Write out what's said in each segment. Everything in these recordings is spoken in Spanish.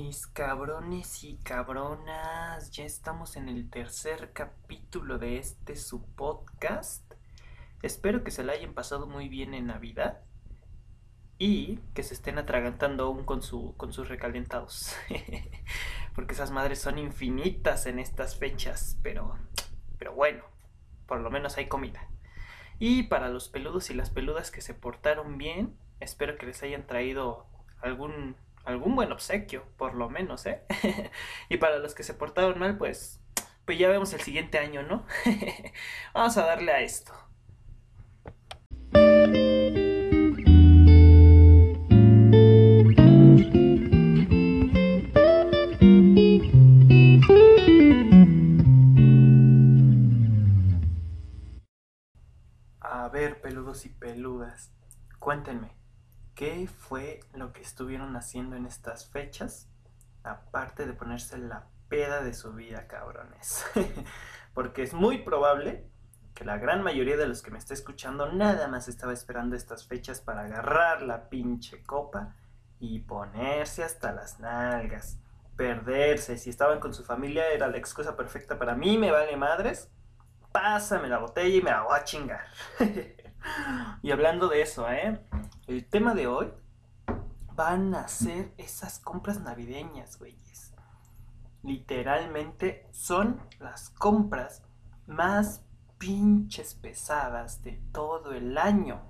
Mis cabrones y cabronas, ya estamos en el tercer capítulo de este su podcast. Espero que se la hayan pasado muy bien en Navidad y que se estén atragantando aún con, su, con sus recalentados. Porque esas madres son infinitas en estas fechas, pero, pero bueno, por lo menos hay comida. Y para los peludos y las peludas que se portaron bien, espero que les hayan traído algún algún buen obsequio, por lo menos, ¿eh? y para los que se portaron mal, pues, pues ya vemos el siguiente año, ¿no? Vamos a darle a esto. A ver, peludos y peludas, cuéntenme, ¿Qué fue lo que estuvieron haciendo en estas fechas? Aparte de ponerse la peda de su vida, cabrones. Porque es muy probable que la gran mayoría de los que me está escuchando nada más estaba esperando estas fechas para agarrar la pinche copa y ponerse hasta las nalgas. Perderse. Si estaban con su familia era la excusa perfecta para mí, me vale madres. Pásame la botella y me la voy a chingar. y hablando de eso, ¿eh? El tema de hoy van a ser esas compras navideñas, güeyes. Literalmente son las compras más pinches pesadas de todo el año.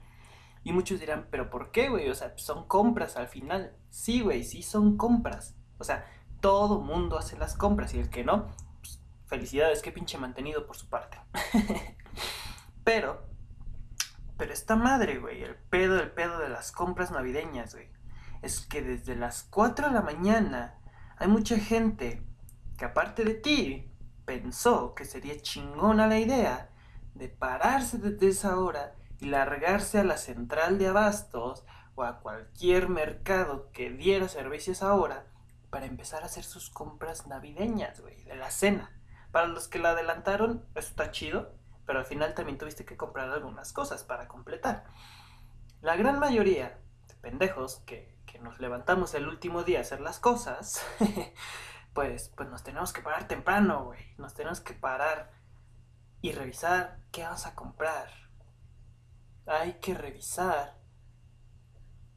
Y muchos dirán, pero ¿por qué, güey? O sea, son compras al final. Sí, güey, sí son compras. O sea, todo mundo hace las compras y el que no, pues, felicidades, qué pinche mantenido por su parte. pero pero esta madre, güey, el pedo, el pedo de las compras navideñas, güey, es que desde las 4 de la mañana hay mucha gente que aparte de ti pensó que sería chingona la idea de pararse desde esa hora y largarse a la central de abastos o a cualquier mercado que diera servicios ahora para empezar a hacer sus compras navideñas, güey, de la cena. Para los que la adelantaron, eso está chido, pero al final también tuviste que comprar algunas cosas para completar. La gran mayoría de pendejos que, nos levantamos el último día a hacer las cosas, pues, pues nos tenemos que parar temprano, güey. Nos tenemos que parar y revisar qué vamos a comprar. Hay que revisar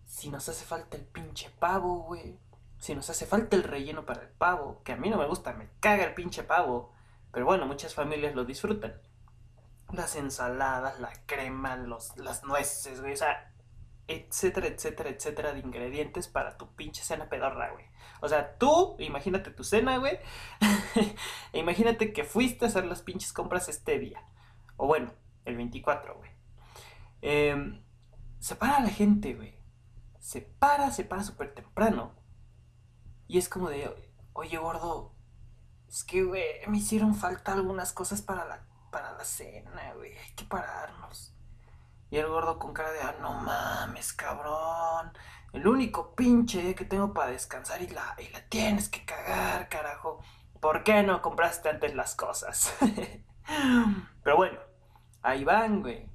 si nos hace falta el pinche pavo, güey. Si nos hace falta el relleno para el pavo, que a mí no me gusta, me caga el pinche pavo. Pero bueno, muchas familias lo disfrutan las ensaladas, la crema, los, las nueces, güey, o sea, etcétera, etcétera, etcétera de ingredientes para tu pinche cena pedorra, güey. O sea, tú, imagínate tu cena, güey, e imagínate que fuiste a hacer las pinches compras este día, o bueno, el 24, güey. Eh, se para la gente, güey. Se para, se para súper temprano. Y es como de, oye, gordo, es que, güey, me hicieron falta algunas cosas para la para la cena, güey, hay que pararnos. Y el gordo con cara de, ah, no mames, cabrón. El único pinche que tengo para descansar y la, y la tienes que cagar, carajo. ¿Por qué no compraste antes las cosas? Pero bueno, ahí van, güey.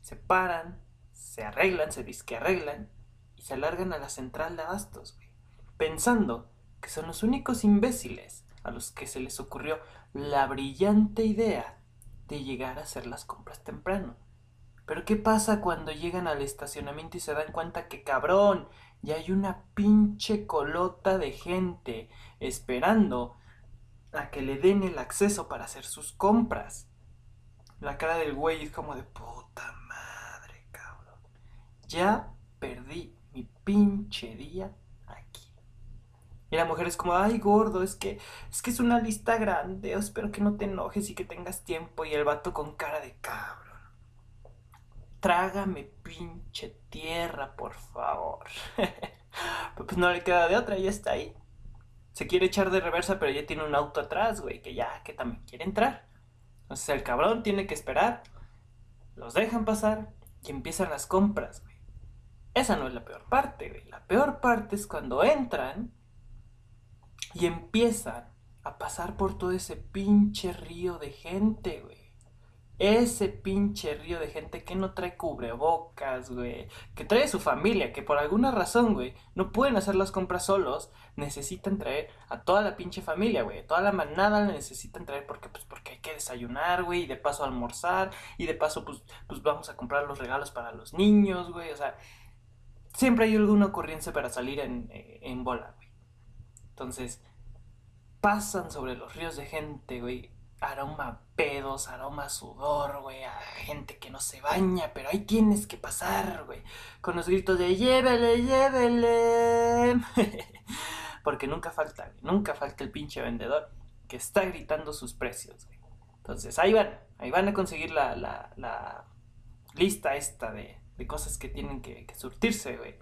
Se paran, se arreglan, se disque arreglan y se alargan a la central de abastos, güey. Pensando que son los únicos imbéciles a los que se les ocurrió la brillante idea de llegar a hacer las compras temprano. Pero ¿qué pasa cuando llegan al estacionamiento y se dan cuenta que cabrón, ya hay una pinche colota de gente esperando a que le den el acceso para hacer sus compras? La cara del güey es como de puta madre, cabrón. Ya perdí mi pinche día y la mujer es como, ay, gordo, es que, es que es una lista grande, espero que no te enojes y que tengas tiempo. Y el vato con cara de cabrón. Trágame pinche tierra, por favor. pues no le queda de otra, ya está ahí. Se quiere echar de reversa, pero ya tiene un auto atrás, güey, que ya, que también quiere entrar. Entonces el cabrón tiene que esperar. Los dejan pasar y empiezan las compras, güey. Esa no es la peor parte, güey. La peor parte es cuando entran y empiezan a pasar por todo ese pinche río de gente, güey. ese pinche río de gente que no trae cubrebocas, güey, que trae su familia, que por alguna razón, güey, no pueden hacer las compras solos, necesitan traer a toda la pinche familia, güey, toda la manada la necesitan traer porque, pues, porque hay que desayunar, güey, y de paso almorzar, y de paso, pues, pues vamos a comprar los regalos para los niños, güey, o sea, siempre hay alguna ocurrencia para salir en, eh, en bola. Entonces, pasan sobre los ríos de gente, güey, aroma pedos, aroma sudor, güey, a gente que no se baña, pero ahí tienes que pasar, güey, con los gritos de llévele, llévele. Porque nunca falta, güey, nunca falta el pinche vendedor que está gritando sus precios, güey. Entonces, ahí van, ahí van a conseguir la, la, lista esta de, de cosas que tienen que, que surtirse, güey.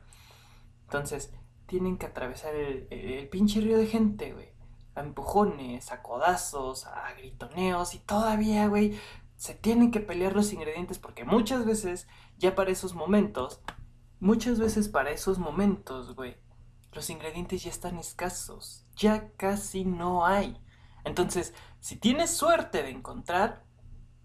Entonces, tienen que atravesar el, pinche río de gente, güey a empujones, a codazos, a gritoneos y todavía, güey, se tienen que pelear los ingredientes porque muchas veces, ya para esos momentos, muchas veces para esos momentos, güey, los ingredientes ya están escasos, ya casi no hay. Entonces, si tienes suerte de encontrar,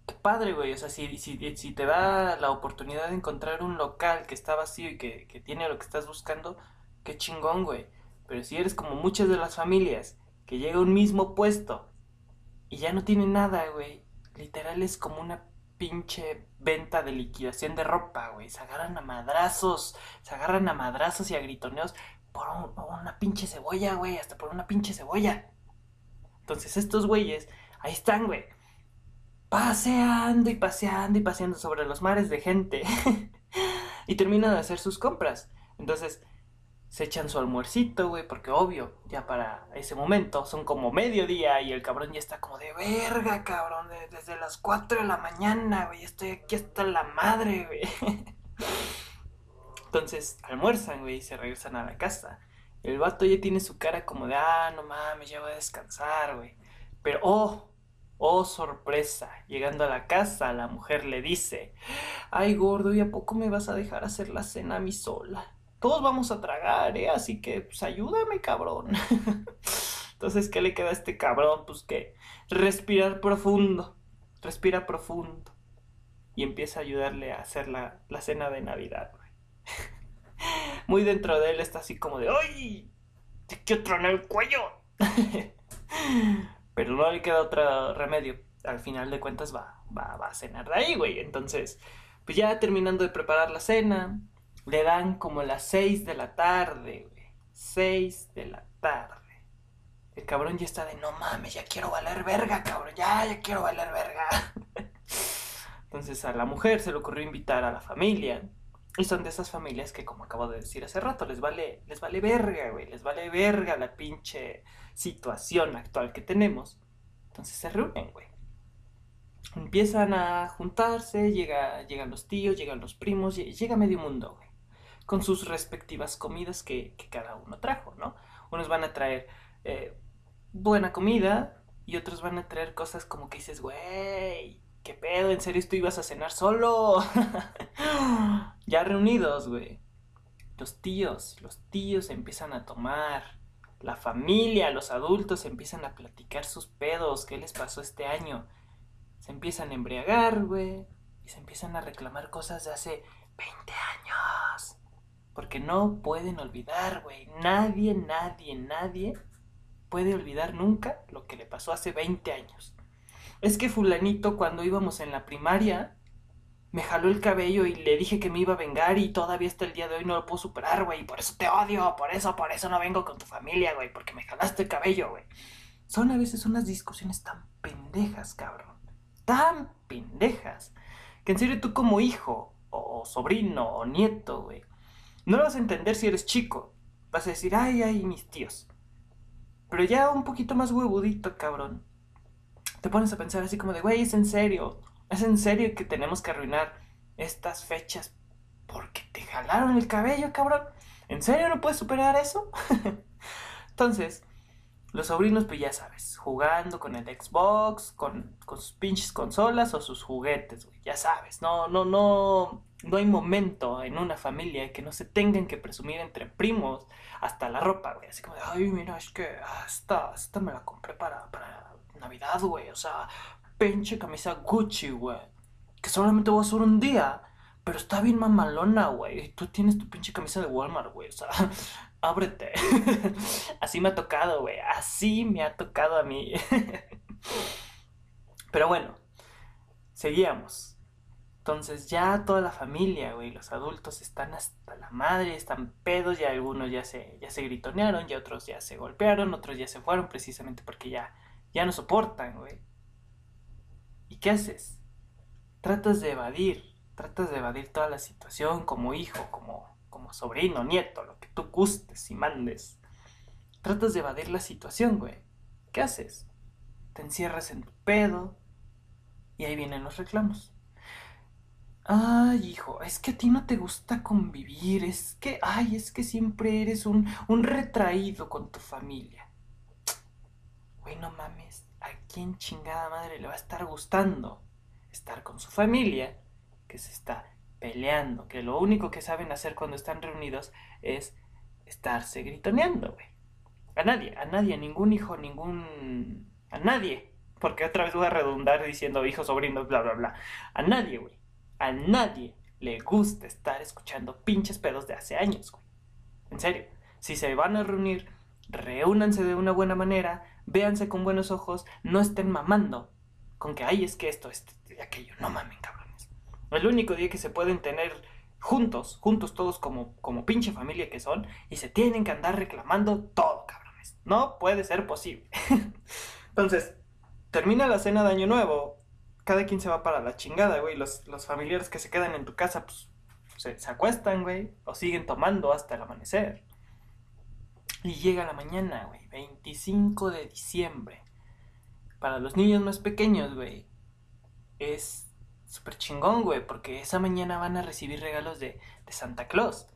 qué padre, güey, o sea, si, si, si, te da la oportunidad de encontrar un local que está vacío y que, que tiene lo que estás buscando, qué chingón, güey. Pero si eres como muchas de las familias que llega a un mismo puesto y ya no tiene nada, güey. Literal es como una pinche venta de liquidación de ropa, güey. Se agarran a madrazos, se agarran a madrazos y a gritoneos por, una pinche cebolla, güey, hasta por una pinche cebolla. Entonces estos güeyes, ahí están, güey. Paseando y paseando y paseando sobre los mares de gente. y terminan de hacer sus compras. Entonces, se echan su almuercito, güey, porque obvio, ya para ese momento son como mediodía y el cabrón ya está como de verga, cabrón, desde las 4 de la mañana, güey, estoy aquí hasta la madre, güey. Entonces almuerzan, güey, y se regresan a la casa. El vato ya tiene su cara como de, ah, no mames, ya voy a descansar, güey. Pero, oh, oh, sorpresa, llegando a la casa, la mujer le dice, ay, gordo, ¿y a poco me vas a dejar hacer la cena a mí sola? Todos vamos a tragar, ¿eh? Así que, pues ayúdame, cabrón. Entonces, ¿qué le queda a este cabrón? Pues que respirar profundo, respira profundo. Y empieza a ayudarle a hacer la, la cena de Navidad, güey. Muy dentro de él está así como de, ¡ay! Te quiero tronar el cuello. Pero no le queda otro remedio. Al final de cuentas va, va, va a cenar de ahí, güey. Entonces, pues ya terminando de preparar la cena, le dan como las 6 de la tarde, güey. 6 de la tarde. El cabrón ya está de no mames, ya quiero valer verga, cabrón. Ya, ya quiero valer verga. Entonces a la mujer se le ocurrió invitar a la familia. Y son de esas familias que, como acabo de decir hace rato, les vale, les vale verga, güey. Les vale verga la pinche situación actual que tenemos. Entonces se reúnen, güey. Empiezan a juntarse, llega, llegan los tíos, llegan los primos, llega medio mundo, güey con sus respectivas comidas que, cada uno trajo, ¿no? Unos van a traer eh, buena comida y otros van a traer cosas como que dices, güey, ¿qué pedo? ¿En serio tú ibas a cenar solo? ya reunidos, güey. Los tíos, los tíos empiezan a tomar. La familia, los adultos empiezan a platicar sus pedos, qué les pasó este año. Se empiezan a embriagar, güey. Y se empiezan a reclamar cosas de hace 20 años. Porque no pueden olvidar, güey. Nadie, nadie, nadie puede olvidar nunca lo que le pasó hace 20 años. Es que fulanito cuando íbamos en la primaria me jaló el cabello y le dije que me iba a vengar y todavía hasta el día de hoy no lo puedo superar, güey. Por eso te odio, por eso, por eso no vengo con tu familia, güey. Porque me jalaste el cabello, güey. Son a veces unas discusiones tan pendejas, cabrón. Tan pendejas. Que en serio tú como hijo, o sobrino, o nieto, güey no lo vas a entender si eres chico. Vas a decir, ay, ay, mis tíos. Pero ya un poquito más huevudito, cabrón. Te pones a pensar así como de, güey, es en serio. Es en serio que tenemos que arruinar estas fechas porque te jalaron el cabello, cabrón. ¿En serio no puedes superar eso? Entonces, los sobrinos, pues ya sabes, jugando con el Xbox, con, con sus pinches consolas o sus juguetes, güey. Ya sabes, no, no, no no hay momento en una familia que no se tengan que presumir entre primos hasta la ropa, güey. Así como ay, mira, es que esta, me la compré para, para Navidad, güey. O sea, pinche camisa Gucci, güey. que solamente voy a subir un día, pero está bien mamalona, güey. Tú tienes tu pinche camisa de Walmart, güey. O sea, ábrete. Así me ha tocado, güey. Así me ha tocado a mí. Pero bueno, seguíamos. Entonces ya toda la familia, güey, los adultos están hasta la madre, están pedos, ya algunos ya se, ya se gritonearon, ya otros ya se golpearon, otros ya se fueron precisamente porque ya, ya no soportan, güey. ¿Y qué haces? Tratas de evadir, tratas de evadir toda la situación como hijo, como, como sobrino, nieto, lo que tú gustes y mandes. Tratas de evadir la situación, güey. ¿Qué haces? Te encierras en tu pedo y ahí vienen los reclamos. Ay, hijo, es que a ti no te gusta convivir, es que, ay, es que siempre eres un, un retraído con tu familia. Güey, no mames, ¿a quién chingada madre le va a estar gustando estar con su familia que se está peleando, que lo único que saben hacer cuando están reunidos es estarse gritoneando, güey? A nadie, a nadie, a ningún hijo, ningún... a nadie. Porque otra vez voy a redundar diciendo hijos, sobrinos, bla, bla, bla. A nadie, güey a nadie le gusta estar escuchando pinches pedos de hace años, güey. En serio, si se van a reunir, reúnanse de una buena manera, véanse con buenos ojos, no estén mamando con que, ay, es que esto, esto y aquello. No mamen, cabrones. El único día que se pueden tener juntos, juntos todos como, como pinche familia que son, y se tienen que andar reclamando todo, cabrones. No puede ser posible. Entonces, termina la cena de Año Nuevo, cada quien se va para la chingada, güey. Los, familiares que se quedan en tu casa, pues, se, se acuestan, güey, o siguen tomando hasta el amanecer. Y llega la mañana, güey, 25 de diciembre. Para los niños más pequeños, güey, es súper chingón, güey, porque esa mañana van a recibir regalos de, de Santa Claus.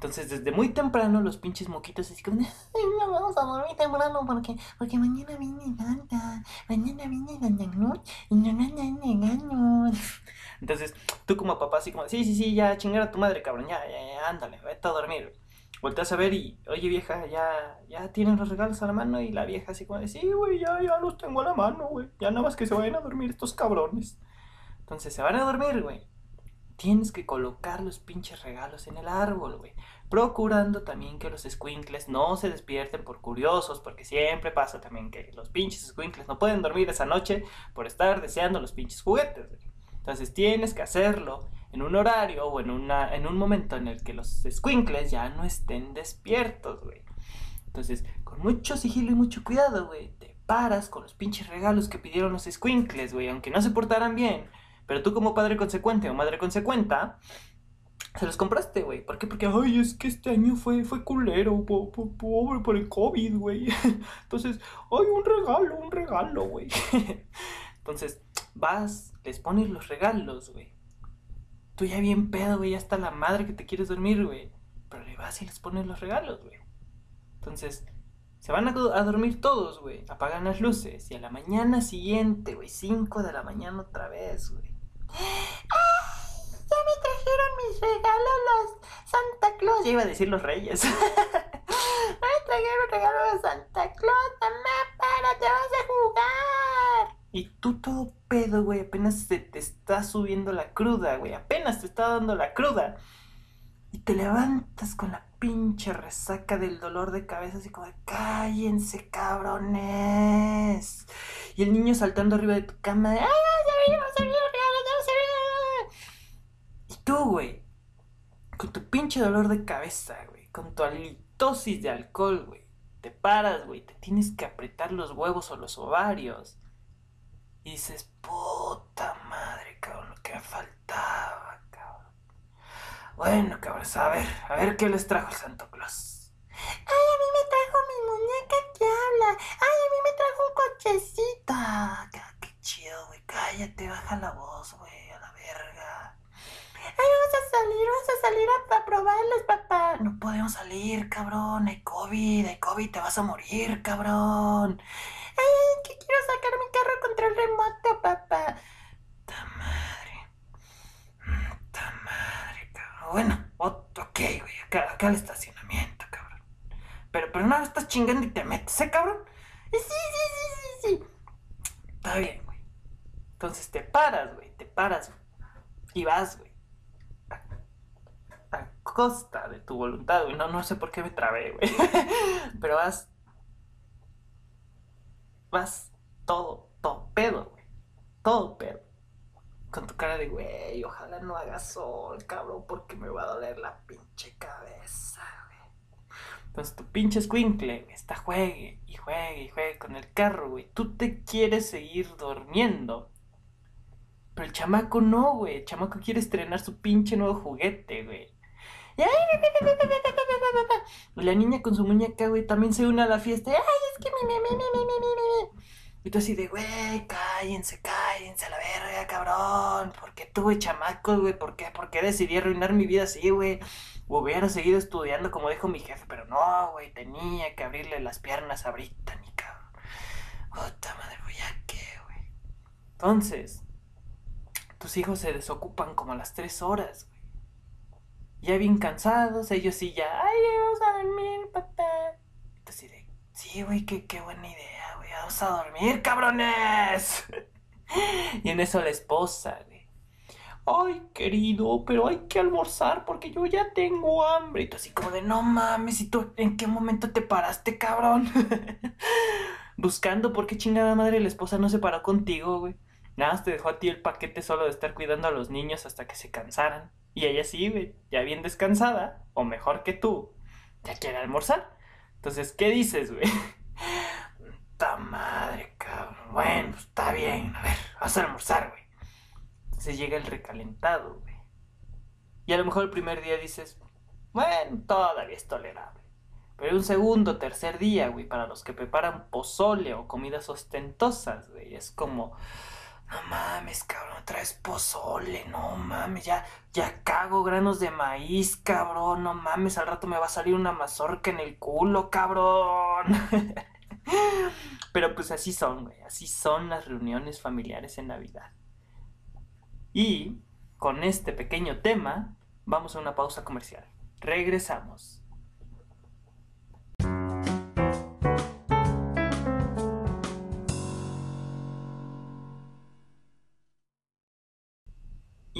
Entonces, desde muy temprano, los pinches moquitos así como, no vamos a dormir temprano porque, porque mañana viene Santa, mañana viene Cruz y no regalos. Entonces, tú como papá así como, sí, sí, sí, ya chingar a tu madre, cabrón, ya, ya, ya ándale, vete a dormir. Volteas a ver y, oye vieja, ya, ya tienen los regalos a la mano y la vieja así como, sí, güey, ya, ya los tengo a la mano, güey, ya nada más que se vayan a dormir estos cabrones. Entonces, se van a dormir, güey tienes que colocar los pinches regalos en el árbol, güey. Procurando también que los squinkles no se despierten por curiosos, porque siempre pasa también que los pinches squinkles no pueden dormir esa noche por estar deseando los pinches juguetes, güey. Entonces tienes que hacerlo en un horario o en, una, en un momento en el que los squinkles ya no estén despiertos, güey. Entonces, con mucho sigilo y mucho cuidado, güey, te paras con los pinches regalos que pidieron los squinkles, güey, aunque no se portaran bien pero tú como padre consecuente o madre consecuenta, se los compraste, güey. ¿Por qué? Porque, ay, es que este año fue, fue culero, pobre por el COVID, güey. Entonces, ay, un regalo, un regalo, güey. Entonces, vas, les pones los regalos, güey. Tú ya bien pedo, güey, ya está la madre que te quieres dormir, güey. Pero le vas y les pones los regalos, güey. Entonces, se van a, dormir todos, güey. Apagan las luces. Y a la mañana siguiente, güey, 5 de la mañana otra vez, güey ya me trajeron mis regalos los Santa Claus. Ya iba a decir los reyes. me trajeron regalos Santa Claus. Mamá, para, te vas a jugar. Y tú todo pedo, güey. Apenas se te está subiendo la cruda, güey. Apenas te está dando la cruda. Y te levantas con la pinche resaca del dolor de cabeza, así como de cállense, cabrones. Y el niño saltando arriba de tu cama, de ¡ay, vimos, Y tú, güey, con tu pinche dolor de cabeza, güey, con tu halitosis de alcohol, güey, te paras, güey, te tienes que apretar los huevos o los ovarios. Y dices, puta madre, cabrón, lo que faltaba. Bueno, cabros, a ver, a ver qué les trajo el Santo Claus. Ay, a mí me trajo mi muñeca que habla. Ay, a mí me trajo un cochecito. Ah, qué chido, güey. Cállate, baja la voz, güey, a la verga. Ay, vamos a salir, vamos a salir a, a probarlos, papá. No podemos salir, cabrón. Hay COVID, hay COVID, te vas a morir, cabrón. Ay, que quiero sacar mi carro contra el remoto, papá. Ta madre. Ta madre bueno, ok, güey, acá, acá el estacionamiento, cabrón. Pero, pero no, estás chingando y te metes, ¿eh, cabrón? Sí, sí, sí, sí, sí. Está bien, güey. Entonces te paras, güey, te paras. Y vas, güey. Costa de tu voluntad, güey. No, no sé por qué me trabé, güey. Pero vas. Vas todo, todo pedo, güey. Todo pedo. Con tu cara de, güey, ojalá no haga sol, cabrón, porque me va a doler la pinche cabeza, güey. Entonces tu pinche squinkle, está juegue y juegue y juegue con el carro, güey. Tú te quieres seguir durmiendo. Pero el chamaco no, güey. El chamaco quiere estrenar su pinche nuevo juguete, güey. Y la niña con su muñeca, güey, también se une a la fiesta. Ay, es que mi, mi, mi, mi, mi, mi. Y tú así de, güey, cállense, cállense a la verga, cabrón. ¿Por qué tuve chamacos, güey? ¿Por qué? ¿Por qué decidí arruinar mi vida así, güey? Hubiera seguido estudiando como dijo mi jefe, pero no, güey, tenía que abrirle las piernas a Brittany, cabrón. Puta madre, güey, ¿ya qué, güey? Entonces, tus hijos se desocupan como a las tres horas. Ya bien cansados, ellos sí ya, ay, vamos a dormir, papá. Entonces, de, sí, güey, qué, qué buena idea, güey, vamos a dormir, cabrones. y en eso la esposa, güey. Ay, querido, pero hay que almorzar porque yo ya tengo hambre. Y tú así como de, no mames, ¿y tú en qué momento te paraste, cabrón? Buscando por qué chingada madre la esposa no se paró contigo, güey. Nada te dejó a ti el paquete solo de estar cuidando a los niños hasta que se cansaran. Y ella sí, güey, ya bien descansada, o mejor que tú, ya quiere almorzar. Entonces, ¿qué dices, güey? ¡Ta madre, cabrón! Bueno, pues está bien, a ver, vas a almorzar, güey. Entonces llega el recalentado, güey. Y a lo mejor el primer día dices, bueno, todavía es tolerable. Pero un segundo, tercer día, güey, para los que preparan pozole o comidas ostentosas, güey, es como, no mames, cabrón, traes pozole, no mames, ya, ya cago granos de maíz, cabrón, no mames, al rato me va a salir una mazorca en el culo, cabrón. Pero pues así son, güey, así son las reuniones familiares en Navidad. Y con este pequeño tema, vamos a una pausa comercial. Regresamos.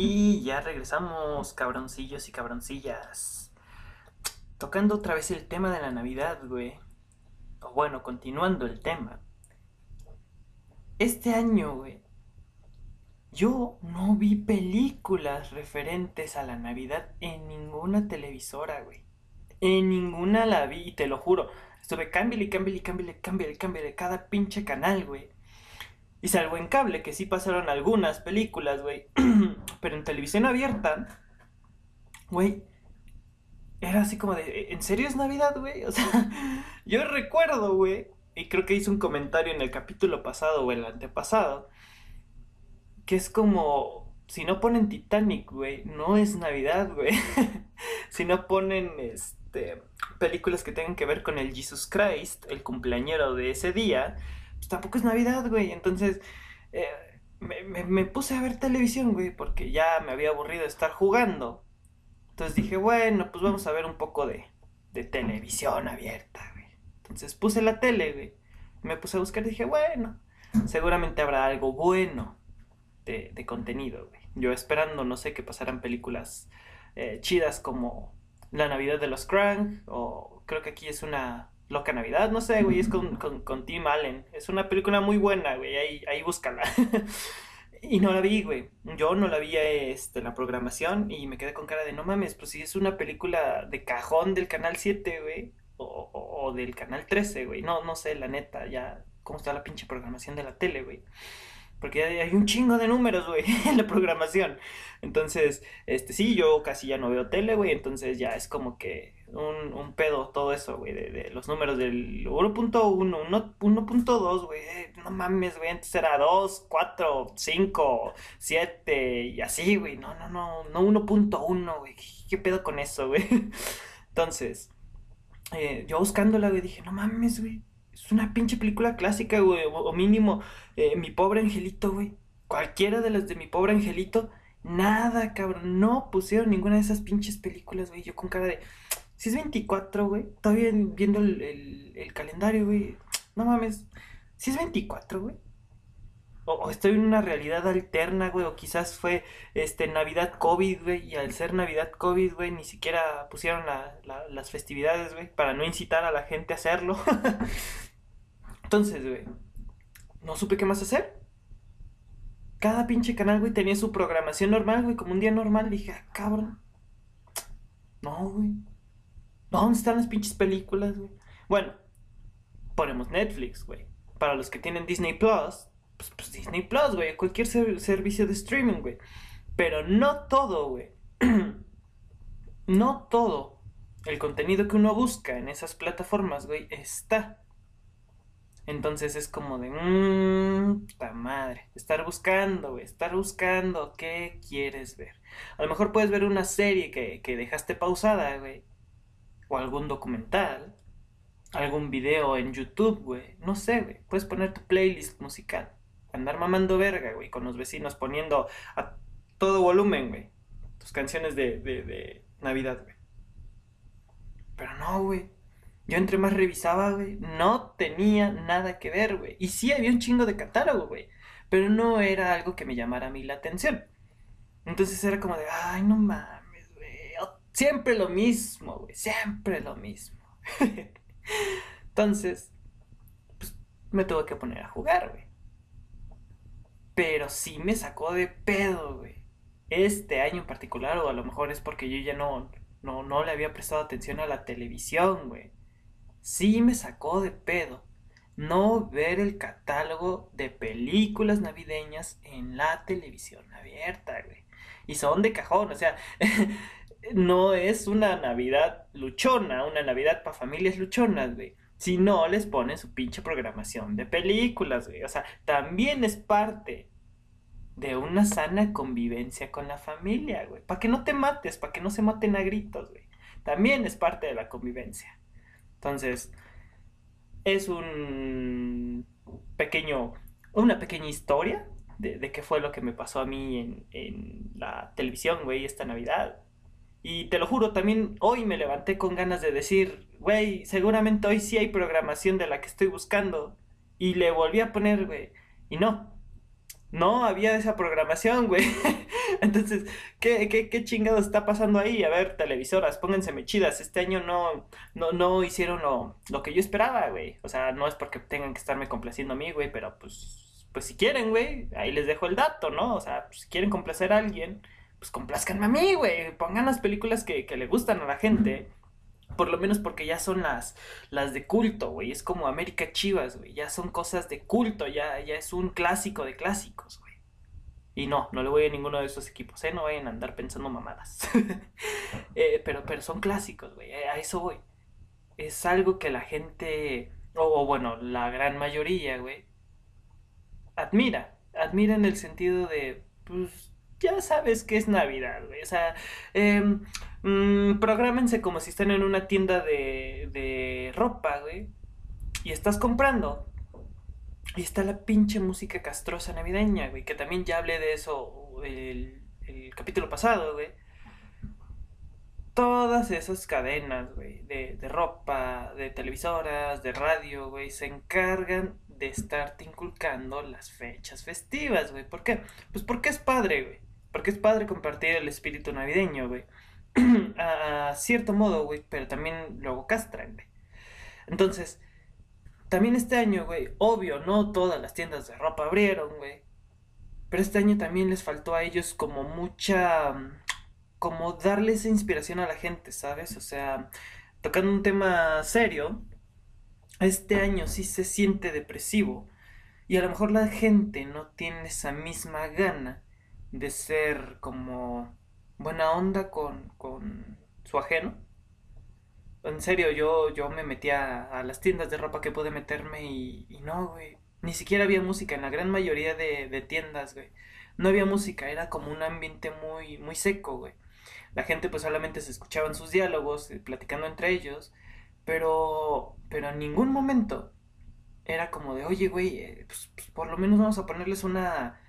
Y ya regresamos, cabroncillos y cabroncillas. Tocando otra vez el tema de la Navidad, güey. O bueno, continuando el tema. Este año, güey. Yo no vi películas referentes a la Navidad en ninguna televisora, güey. En ninguna la vi, y te lo juro. Estuve cámbiale, cámbiale, cámbiale, cámbiale, cámbiale cada pinche canal, güey. Y salvo en cable, que sí pasaron algunas películas, güey. Pero en televisión abierta, güey, era así como de, ¿en serio es Navidad, güey? O sea, yo recuerdo, güey, y creo que hice un comentario en el capítulo pasado o el antepasado, que es como, si no ponen Titanic, güey, no es Navidad, güey. si no ponen, este, películas que tengan que ver con el Jesus Christ, el cumpleañero de ese día, pues tampoco es Navidad, güey. Entonces, eh, me, me, puse a ver televisión, güey, porque ya me había aburrido estar jugando. Entonces dije, bueno, pues vamos a ver un poco de, de televisión abierta, güey. Entonces puse la tele, güey. Me puse a buscar y dije, bueno, seguramente habrá algo bueno de, de contenido, güey. Yo esperando, no sé, que pasaran películas eh, chidas como La Navidad de los Crank, o creo que aquí es una Loca Navidad, no sé, güey, es con, con, con, Tim Allen. Es una película muy buena, güey, ahí, ahí búscala. y no la vi, güey. Yo no la vi este, en la programación y me quedé con cara de no mames, pues si es una película de cajón del canal 7, güey, o, o, o, del canal 13, güey. No, no sé, la neta, ya, cómo está la pinche programación de la tele, güey. Porque hay un chingo de números, güey, en la programación. Entonces, este, sí, yo casi ya no veo tele, güey. Entonces ya es como que un, un pedo todo eso, güey, de, de, los números del 1.1, 1.2, güey. No mames, güey, antes era 2, 4, 5, 7 y así, güey. No, no, no, no 1.1, güey. ¿Qué pedo con eso, güey? Entonces, eh, yo buscándola, güey, dije, no mames, güey. Es una pinche película clásica, güey. O, o mínimo, eh, Mi Pobre Angelito, güey. Cualquiera de las de Mi Pobre Angelito. Nada, cabrón. No pusieron ninguna de esas pinches películas, güey. Yo con cara de. Si es 24, güey. Todavía viendo el, el, calendario, güey. No mames. Si es 24, güey. o, estoy en una realidad alterna, güey, o quizás fue este Navidad COVID, güey, y al ser Navidad COVID, güey, ni siquiera pusieron las festividades, güey, para no incitar a la gente a hacerlo. Entonces, güey, no supe qué más hacer. Cada pinche canal, güey, tenía su programación normal, güey, como un día normal. Dije, ah, cabrón. No, güey. ¿Dónde están las pinches películas, güey? Bueno, ponemos Netflix, güey. Para los que tienen Disney Plus, pues, pues Disney Plus, güey. Cualquier servicio de streaming, güey. Pero no todo, güey. no todo el contenido que uno busca en esas plataformas, güey, está. Entonces es como de, mmm, puta madre, estar buscando, güey, estar buscando qué quieres ver. A lo mejor puedes ver una serie que, que dejaste pausada, güey, o algún documental, algún video en YouTube, güey, no sé, güey, puedes poner tu playlist musical, andar mamando verga, güey, con los vecinos poniendo a todo volumen, güey, tus canciones de, de, de Navidad, güey. Pero no, güey yo entre más revisaba, güey, no tenía nada que ver, güey. Y sí había un chingo de catálogo, güey. Pero no era algo que me llamara a mí la atención. Entonces era como de, ay, no mames. Siempre lo mismo, güey. Siempre lo mismo. Entonces, pues me tuve que poner a jugar, güey. Pero sí me sacó de pedo, güey. Este año en particular, o a lo mejor es porque yo ya no, no, no le había prestado atención a la televisión, güey sí me sacó de pedo no ver el catálogo de películas navideñas en la televisión abierta, güey. Y son de cajón, o sea, no es una Navidad luchona, una Navidad para familias luchonas, güey. Si no les ponen su pinche programación de películas, güey. O sea, también es parte de una sana convivencia con la familia, güey. Para que no te mates, para que no se maten a gritos, güey. También es parte de la convivencia. Entonces, es un pequeño, una pequeña historia de, qué fue lo que me pasó a mí en, en la televisión, güey, esta Navidad. Y te lo juro, también hoy me levanté con ganas de decir, güey, seguramente hoy sí hay programación de la que estoy buscando. Y le volví a poner, güey. Y no, no había esa programación, güey. Entonces, ¿qué, ¿qué, qué, chingado está pasando ahí? A ver, televisoras, pónganse mechidas. Este año no, no, no hicieron lo, lo que yo esperaba, güey. O sea, no es porque tengan que estarme complaciendo a mí, güey, pero pues, pues si quieren, güey, ahí les dejo el dato, ¿no? O sea, pues, si quieren complacer a alguien, pues complazcanme a mí, güey. Pongan las películas que, que le gustan a la gente. Por lo menos porque ya son las, las de culto, güey. Es como América Chivas, güey. Ya son cosas de culto, ya, ya es un clásico de clásicos, güey. Y no, no le voy a ninguno de esos equipos, ¿eh? No vayan a andar pensando mamadas. Eh, pero, pero son clásicos, güey. A eso voy. Es algo que la gente, o bueno, la gran mayoría, güey, admira. Admira en el sentido de, pues, ya sabes que es Navidad, güey. O sea, eh, prográmense como si están en una tienda de, de ropa, güey. Y estás comprando y está la pinche música castrosa navideña, güey, que también ya hablé de eso el, el capítulo pasado, güey. Todas esas cadenas, güey, de, de ropa, de televisoras, de radio, güey, se encargan de estarte inculcando las fechas festivas, güey. ¿Por qué? Pues porque es padre, güey. Porque es padre compartir el espíritu navideño, güey. a cierto modo, güey, pero también luego castran, güey. Entonces, también este año, güey, obvio, no todas las tiendas de ropa abrieron, güey. Pero este año también les faltó a ellos como mucha... como darle esa inspiración a la gente, ¿sabes? O sea, tocando un tema serio, este año sí se siente depresivo. Y a lo mejor la gente no tiene esa misma gana de ser como buena onda con, con su ajeno en serio, yo, yo me metía a, las tiendas de ropa que pude meterme y, y no, güey. Ni siquiera había música en la gran mayoría de, de tiendas, güey. No había música, era como un ambiente muy, muy seco, güey. La gente pues solamente se escuchaban sus diálogos, eh, platicando entre ellos, pero, pero en ningún momento era como de, oye, güey, eh, pues, pues, por lo menos vamos a ponerles una,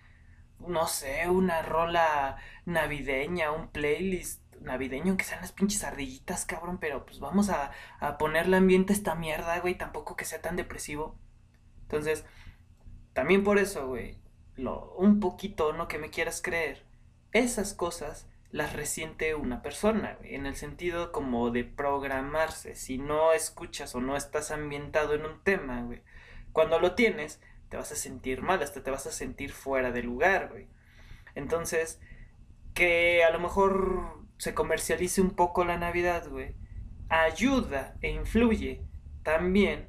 no sé, una rola navideña, un playlist navideño, aunque sean las pinches ardillitas, cabrón, pero pues vamos a, a ponerle ambiente a esta mierda, güey, tampoco que sea tan depresivo. Entonces, también por eso, güey, lo, un poquito, no que me quieras creer, esas cosas las resiente una persona, güey, en el sentido como de programarse. Si no escuchas o no estás ambientado en un tema, güey, cuando lo tienes, te vas a sentir mal, hasta te vas a sentir fuera de lugar, güey. Entonces, que a lo mejor se comercialice un poco la Navidad, güey, ayuda e influye también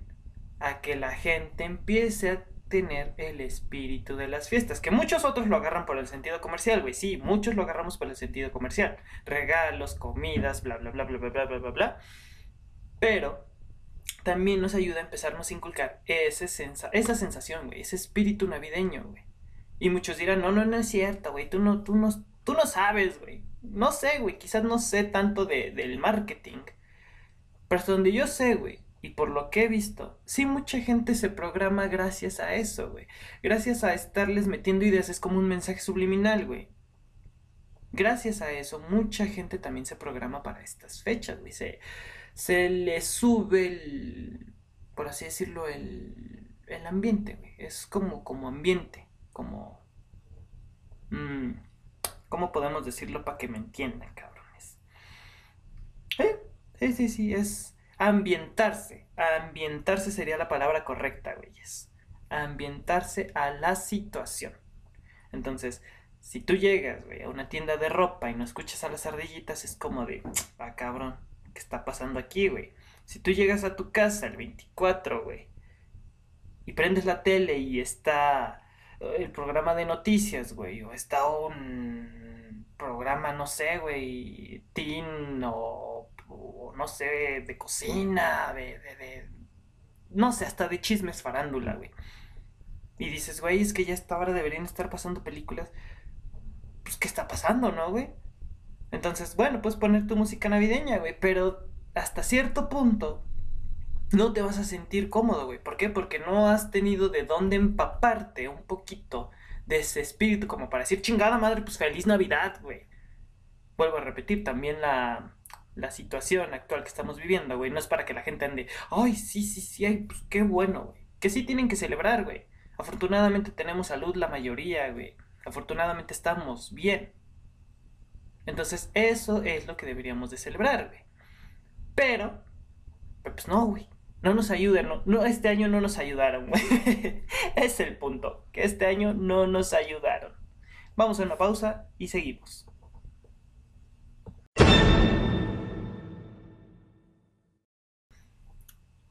a que la gente empiece a tener el espíritu de las fiestas. Que muchos otros lo agarran por el sentido comercial, güey. Sí, muchos lo agarramos por el sentido comercial. Regalos, comidas, bla, bla, bla, bla, bla, bla, bla, bla, bla. Pero también nos ayuda a empezarnos a inculcar ese sensa esa sensación, güey. Ese espíritu navideño, güey. Y muchos dirán, no, no, no es cierto, güey. Tú no, tú no, tú no sabes, güey. No sé, güey. Quizás no sé tanto de, del marketing. Pero hasta donde yo sé, güey y por lo que he visto, sí mucha gente se programa gracias a eso, güey. Gracias a estarles metiendo ideas, es como un mensaje subliminal, güey. Gracias a eso, mucha gente también se programa para estas fechas, güey. Se, se le sube el, por así decirlo, el, el ambiente, güey. Es como, como ambiente, como... Mmm, ¿Cómo podemos decirlo para que me entiendan, cabrones? ¿Eh? Sí, sí, sí, es ambientarse. Ambientarse sería la palabra correcta, güeyes. Ambientarse a la situación. Entonces, si tú llegas, güey, a una tienda de ropa y no escuchas a las ardillitas, es como de, ah, cabrón, ¿qué está pasando aquí, güey? Si tú llegas a tu casa el 24, güey, y prendes la tele y está eh, el programa de noticias, güey, o está un programa, no sé, güey, teen o no sé, de cocina, de, de, no sé, hasta de chismes farándula, güey. Y dices, güey, es que ya esta hora deberían estar pasando películas. Pues, ¿qué está pasando, no, güey? Entonces, bueno, puedes poner tu música navideña, güey, pero hasta cierto punto no te vas a sentir cómodo, güey. ¿Por qué? Porque no has tenido de dónde empaparte un poquito de ese espíritu como para decir, chingada madre, pues feliz Navidad, güey. Vuelvo a repetir, también la, la situación actual que estamos viviendo, güey. No es para que la gente ande, ay, sí, sí, sí, ay, pues qué bueno, güey. Que sí tienen que celebrar, güey. Afortunadamente tenemos salud la mayoría, güey. Afortunadamente estamos bien. Entonces eso es lo que deberíamos de celebrar, güey. Pero, pues no, güey. No nos ayudan, no, no, este año no nos ayudaron, güey. es el punto, que este año no nos ayudaron. Vamos a una pausa y seguimos.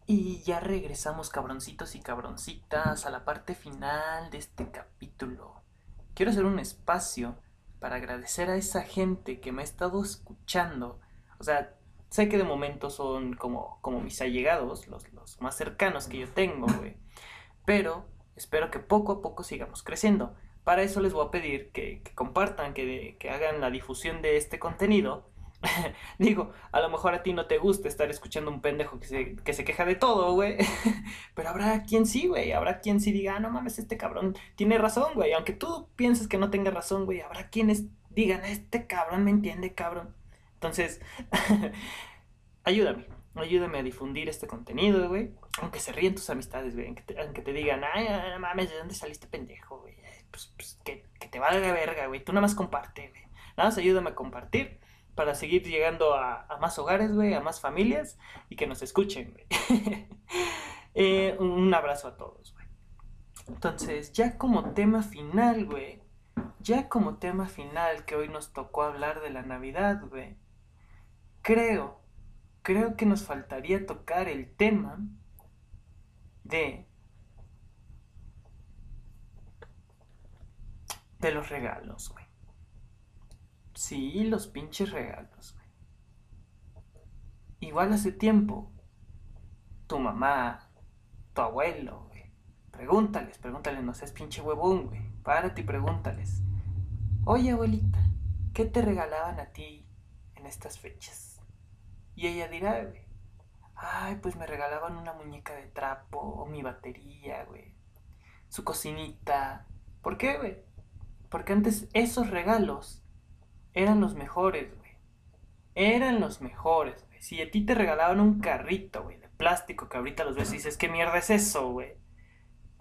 Y ya regresamos cabroncitos y cabroncitas a la parte final de este capítulo. Quiero hacer un espacio para agradecer a esa gente que me ha estado escuchando. O sea, sé que de momento son como, como mis allegados, los, los más cercanos que yo tengo, güey. Pero espero que poco a poco sigamos creciendo. Para eso les voy a pedir que, compartan, que, que hagan la difusión de este contenido Digo, a lo mejor a ti no te gusta estar escuchando un pendejo que se, que se queja de todo, güey. Pero habrá quien sí, güey. Habrá quien sí diga, ah, no mames, este cabrón tiene razón, güey. Aunque tú pienses que no tenga razón, güey. Habrá quienes digan, este cabrón me entiende, cabrón. Entonces, ayúdame. Ayúdame a difundir este contenido, güey. Aunque se ríen tus amistades, güey. Aunque te, digan, ay, no mames, ¿de dónde saliste pendejo, güey? Pues, pues que, que te valga verga, güey. Tú nada más comparte, güey. Nada más ayúdame a compartir para seguir llegando a, más hogares, güey, a más familias y que nos escuchen, güey. Eh, un abrazo a todos, güey. Entonces, ya como tema final, güey, ya como tema final que hoy nos tocó hablar de la Navidad, güey, creo, creo que nos faltaría tocar el tema de de los regalos, güey. Sí, los pinches regalos, güey. Igual hace tiempo, tu mamá, tu abuelo, güey. Pregúntales, pregúntales, no seas pinche huevón, güey. Párate y pregúntales. Oye, abuelita, ¿qué te regalaban a ti en estas fechas? Y ella dirá, güey. Ay, pues me regalaban una muñeca de trapo o mi batería, güey. Su cocinita. ¿Por qué, güey? Porque antes esos regalos eran los mejores, güey. Eran los mejores, güey. Si a ti te regalaban un carrito, güey, de plástico, que ahorita los ves y dices, ¿qué mierda es eso, güey?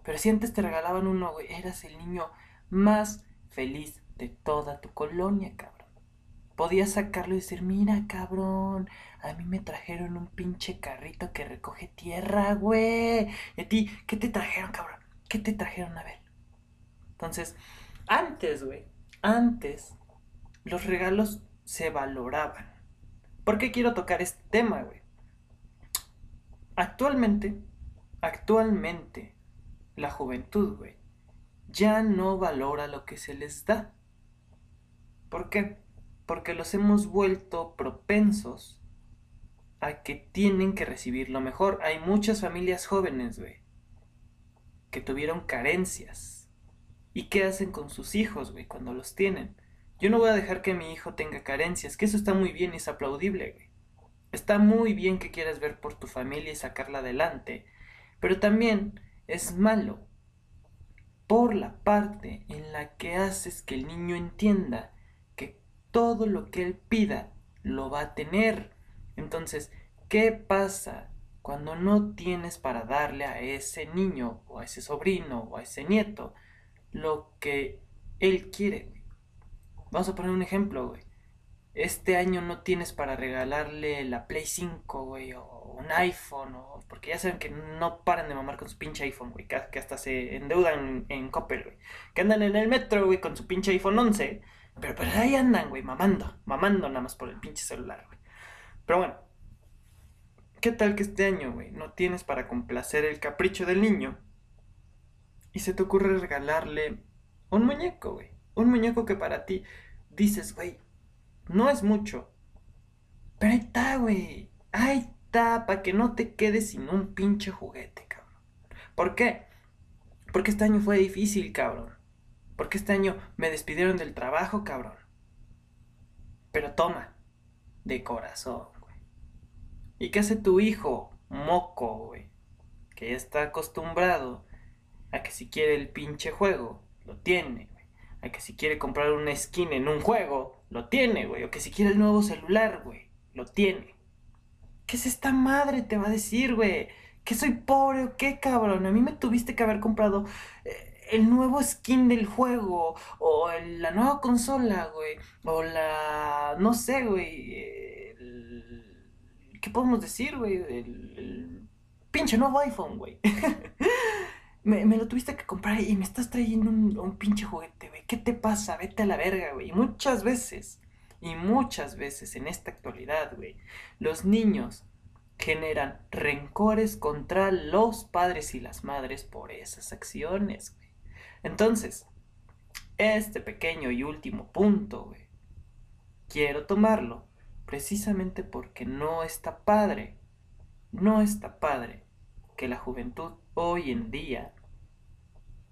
Pero si antes te regalaban uno, güey, eras el niño más feliz de toda tu colonia, cabrón. Podías sacarlo y decir, mira, cabrón, a mí me trajeron un pinche carrito que recoge tierra, güey. ¿Y a ti qué te trajeron, cabrón? ¿Qué te trajeron a ver? Entonces, antes, güey, antes, los regalos se valoraban. ¿Por qué quiero tocar este tema, güey? Actualmente, actualmente, la juventud, güey, ya no valora lo que se les da. ¿Por qué? Porque los hemos vuelto propensos a que tienen que recibir lo mejor. Hay muchas familias jóvenes, güey, que tuvieron carencias. ¿Y qué hacen con sus hijos, güey, cuando los tienen? Yo no voy a dejar que mi hijo tenga carencias, que eso está muy bien y es aplaudible, güey. Está muy bien que quieras ver por tu familia y sacarla adelante, pero también es malo por la parte en la que haces que el niño entienda que todo lo que él pida lo va a tener. Entonces, ¿qué pasa cuando no tienes para darle a ese niño o a ese sobrino o a ese nieto lo que él quiere? Vamos a poner un ejemplo, güey. Este año no tienes para regalarle la Play 5, güey, o un iPhone, o porque ya saben que no paran de mamar con su pinche iPhone, güey, que, hasta se endeudan en, Coppel, güey, que andan en el metro, güey, con su pinche iPhone 11, pero, pero ahí andan, güey, mamando, mamando nada más por el pinche celular, güey. Pero bueno, ¿qué tal que este año, güey, no tienes para complacer el capricho del niño y se te ocurre regalarle un muñeco, güey, un muñeco que para ti dices, güey, no es mucho. Pero ahí está, güey. Ahí está, para que no te quedes sin un pinche juguete, cabrón. ¿Por qué? Porque este año fue difícil, cabrón. Porque este año me despidieron del trabajo, cabrón. Pero toma, de corazón, güey. ¿Y qué hace tu hijo, moco, güey? Que ya está acostumbrado a que si quiere el pinche juego, lo tiene, güey. A que si quiere comprar una skin en un juego, lo tiene, güey. O que si quiere el nuevo celular, güey. Lo tiene. ¿Qué es esta madre? Te va a decir, güey. ¿Que soy pobre o qué, cabrón? A mí me tuviste que haber comprado eh, el nuevo skin del juego. O la nueva consola, güey. O la... No sé, güey. ¿Qué podemos decir, güey? El, pinche nuevo iPhone, güey. me, lo tuviste que comprar y me estás trayendo un, un pinche juguete, güey. ¿Qué te pasa? Vete a la verga, güey. Y muchas veces, y muchas veces en esta actualidad, güey, los niños generan rencores contra los padres y las madres por esas acciones, güey. Entonces, este pequeño y último punto, güey, quiero tomarlo precisamente porque no está padre, no está padre que la juventud hoy en día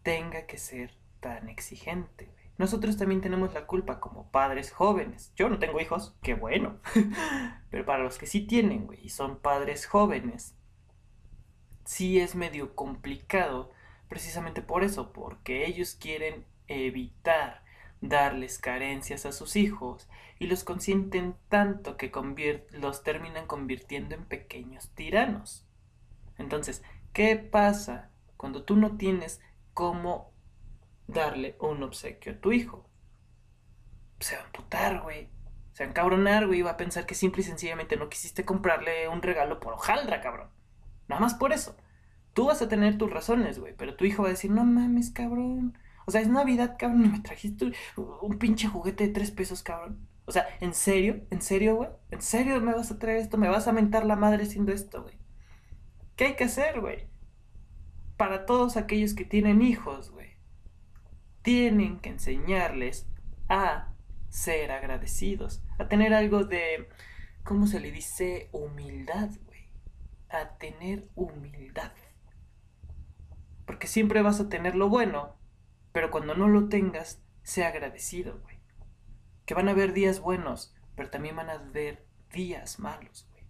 tenga que ser tan exigente. Nosotros también tenemos la culpa como padres jóvenes. Yo no tengo hijos, qué bueno. Pero para los que sí tienen, güey, y son padres jóvenes, sí es medio complicado precisamente por eso, porque ellos quieren evitar darles carencias a sus hijos y los consienten tanto que los terminan convirtiendo en pequeñños tiranos. Entonces, ¿qué pasa cuando tú no tienes cómo darle un obsequio a tu hijo. Se va a emputar, güey. Se va a encabronar, güey. Va a pensar que simple y sencillamente no quisiste comprarle un regalo por hojaldra, cabrón. Nada más por eso. Tú vas a tener tus razones, güey. Pero tu hijo va a decir, no mames, cabrón. O sea, es Navidad, cabrón, me trajiste un pinche juguete de tres pesos, cabrón. O sea, ¿en serio? ¿En serio, güey? ¿En serio me vas a traer esto? ¿Me vas a mentar la madre haciendo esto, güey? ¿Qué hay que hacer, güey? Para todos aquellos que tienen hijos, güey tienen que enseñarles a ser agradecidos, a tener algo de, ¿cómo se le dice? Humildad, güey. A tener humildad. Porque siempre vas a tener lo bueno, pero cuando no lo tengas, sea agradecido, güey. Que van a haber días buenos, pero también van a haber días malos, güey.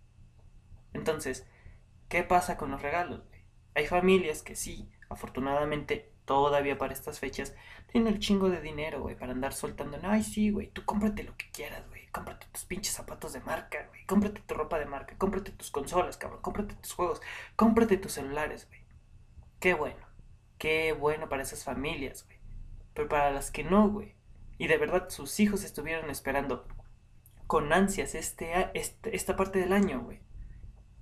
Entonces, ¿qué pasa con los regalos, güey? Hay familias que sí, afortunadamente, todavía para estas fechas, tienen el chingo de dinero, güey, para andar soltando. Ay, sí, güey, tú cómprate lo que quieras, güey. Cómprate tus pinches zapatos de marca, güey. Cómprate tu ropa de marca. Cómprate tus consolas, cabrón. Cómprate tus juegos. Cómprate tus celulares, güey. Qué bueno. Qué bueno para esas familias, güey. pero para las que no, güey. Y de verdad sus hijos estuvieron esperando con ansias este, este esta parte del año, güey.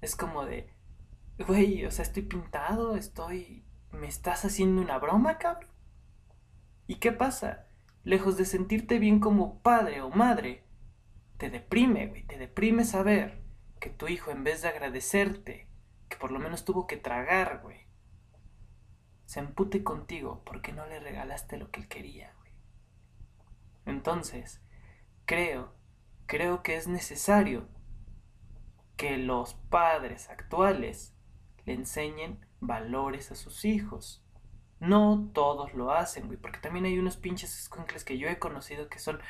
Es como de, güey, o sea, estoy pintado, estoy... ¿Me estás haciendo una broma, cabrón? ¿Y qué pasa? Lejos de sentirte bien como padre o madre, te deprime, güey, te deprime saber que tu hijo en vez de agradecerte, que por lo menos tuvo que tragar, güey, se empute contigo porque no le regalaste lo que él quería, güey. Entonces, creo, creo que es necesario que los padres actuales le enseñen valores a sus hijos. No todos lo hacen, güey, porque también hay unos pinches escuincles que yo he conocido que son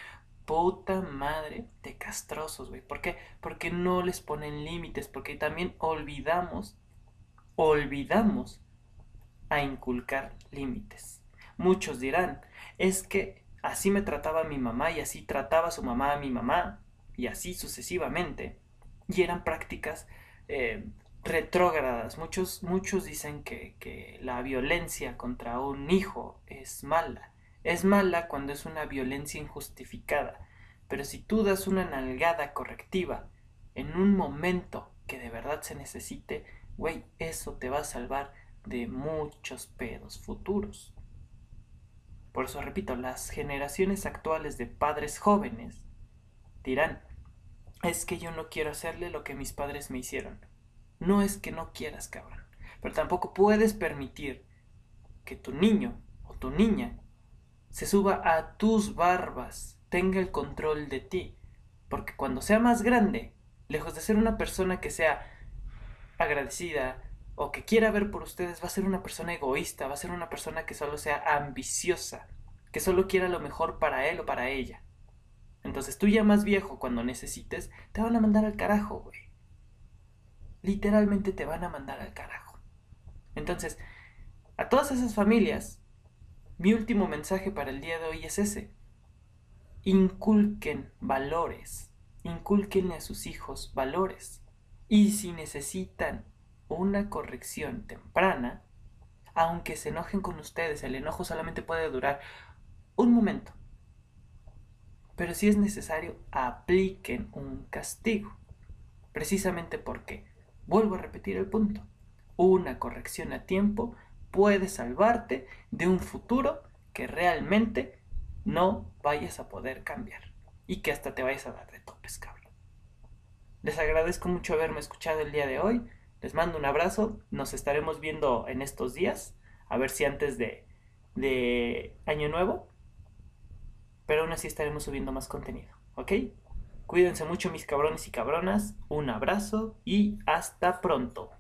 puta madre de castrosos, güey. ¿Por qué? Porque no les ponen límites, porque también olvidamos, olvidamos a inculcar límites. Muchos dirán, es que así me trataba mi mamá y así trataba su mamá a mi mamá y así sucesivamente. Y eran prácticas eh, retrógradas. Muchos, muchos dicen que, que la violencia contra un hijo es mala. Es mala cuando es una violencia injustificada. Pero si tú das una nalgada correctiva en un momento que de verdad se necesite, güey, eso te va a salvar de muchos pedos futuros. Por eso repito, las generaciones actuales de padres jóvenes dirán, es que yo no quiero hacerle lo que mis padres me hicieron. No es que no quieras, cabrón. Pero tampoco puedes permitir que tu niño o tu niña se suba a tus barbas, tenga el control de ti. Porque cuando sea más grande, lejos de ser una persona que sea agradecida o que quiera ver por ustedes, va a ser una persona egoísta, va a ser una persona que solo sea ambiciosa, que solo quiera lo mejor para él o para ella. Entonces tú ya más viejo, cuando necesites, te van a mandar al carajo, güey literalmente te van a mandar al carajo. Entonces, a todas esas familias, mi último mensaje para el día de hoy es ese. Inculquen valores, inculquen a sus hijos valores. Y si necesitan una corrección temprana, aunque se enojen con ustedes, el enojo solamente puede durar un momento. Pero si es necesario, apliquen un castigo. Precisamente porque Vuelvo a repetir el punto. Una corrección a tiempo puede salvarte de un futuro que realmente no vayas a poder cambiar y que hasta te vayas a dar de topes, cabrón. Les agradezco mucho haberme escuchado el día de hoy. Les mando un abrazo. Nos estaremos viendo en estos días. A ver si antes de, Año Nuevo. Pero aún así estaremos subiendo más contenido. ¿Ok? Cuídense mucho mis cabrones y cabronas, un abrazo y hasta pronto.